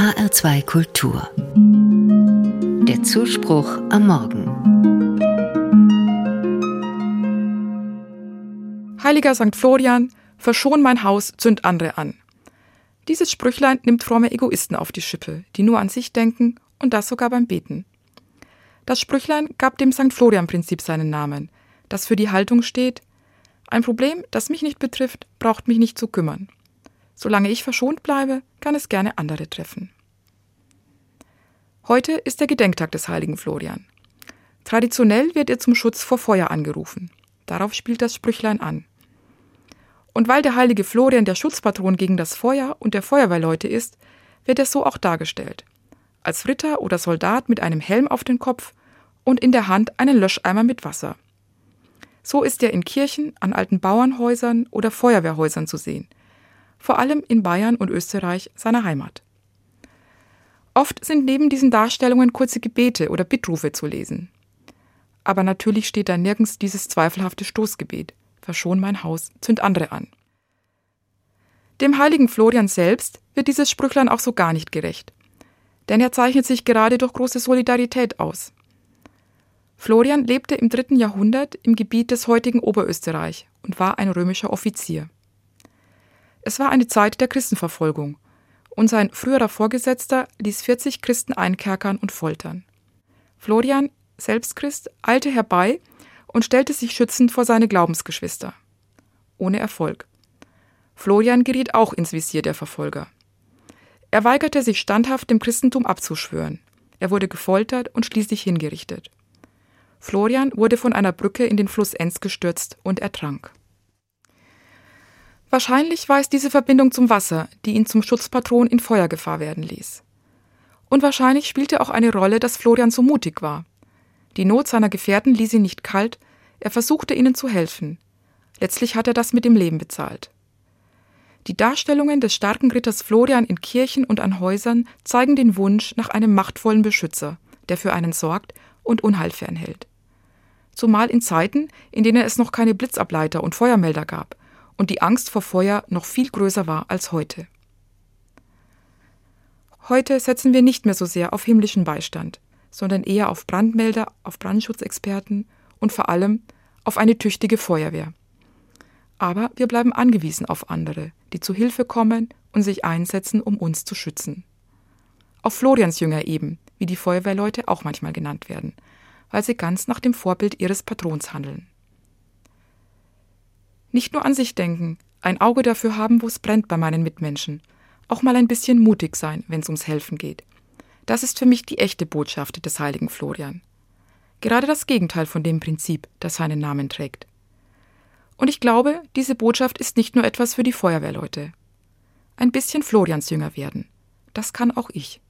HR2 Kultur. Der Zuspruch am Morgen. Heiliger St. Florian, verschon mein Haus, zünd andere an. Dieses Sprüchlein nimmt fromme Egoisten auf die Schippe, die nur an sich denken und das sogar beim Beten. Das Sprüchlein gab dem St. Florian-Prinzip seinen Namen, das für die Haltung steht, ein Problem, das mich nicht betrifft, braucht mich nicht zu kümmern. Solange ich verschont bleibe, kann es gerne andere treffen. Heute ist der Gedenktag des heiligen Florian. Traditionell wird er zum Schutz vor Feuer angerufen. Darauf spielt das Sprüchlein an. Und weil der heilige Florian der Schutzpatron gegen das Feuer und der Feuerwehrleute ist, wird er so auch dargestellt. Als Ritter oder Soldat mit einem Helm auf den Kopf und in der Hand einen Löscheimer mit Wasser. So ist er in Kirchen, an alten Bauernhäusern oder Feuerwehrhäusern zu sehen, vor allem in Bayern und Österreich, seiner Heimat. Oft sind neben diesen Darstellungen kurze Gebete oder Bittrufe zu lesen. Aber natürlich steht da nirgends dieses zweifelhafte Stoßgebet Verschon mein Haus, zünd andere an. Dem heiligen Florian selbst wird dieses Sprüchlein auch so gar nicht gerecht. Denn er zeichnet sich gerade durch große Solidarität aus. Florian lebte im dritten Jahrhundert im Gebiet des heutigen Oberösterreich und war ein römischer Offizier. Es war eine Zeit der Christenverfolgung und sein früherer Vorgesetzter ließ 40 Christen einkerkern und foltern. Florian, selbst Christ, eilte herbei und stellte sich schützend vor seine Glaubensgeschwister. Ohne Erfolg. Florian geriet auch ins Visier der Verfolger. Er weigerte sich standhaft dem Christentum abzuschwören. Er wurde gefoltert und schließlich hingerichtet. Florian wurde von einer Brücke in den Fluss Enz gestürzt und ertrank. Wahrscheinlich war es diese Verbindung zum Wasser, die ihn zum Schutzpatron in Feuergefahr werden ließ. Und wahrscheinlich spielte auch eine Rolle, dass Florian so mutig war. Die Not seiner Gefährten ließ ihn nicht kalt, er versuchte ihnen zu helfen. Letztlich hat er das mit dem Leben bezahlt. Die Darstellungen des starken Ritters Florian in Kirchen und an Häusern zeigen den Wunsch nach einem machtvollen Beschützer, der für einen sorgt und Unheil fernhält zumal in Zeiten, in denen es noch keine Blitzableiter und Feuermelder gab und die Angst vor Feuer noch viel größer war als heute. Heute setzen wir nicht mehr so sehr auf himmlischen Beistand, sondern eher auf Brandmelder, auf Brandschutzexperten und vor allem auf eine tüchtige Feuerwehr. Aber wir bleiben angewiesen auf andere, die zu Hilfe kommen und sich einsetzen, um uns zu schützen. Auf Florians Jünger eben, wie die Feuerwehrleute auch manchmal genannt werden, weil sie ganz nach dem Vorbild ihres Patrons handeln. Nicht nur an sich denken, ein Auge dafür haben, wo es brennt bei meinen Mitmenschen, auch mal ein bisschen mutig sein, wenn es ums Helfen geht. Das ist für mich die echte Botschaft des heiligen Florian. Gerade das Gegenteil von dem Prinzip, das seinen Namen trägt. Und ich glaube, diese Botschaft ist nicht nur etwas für die Feuerwehrleute. Ein bisschen Florians Jünger werden. Das kann auch ich.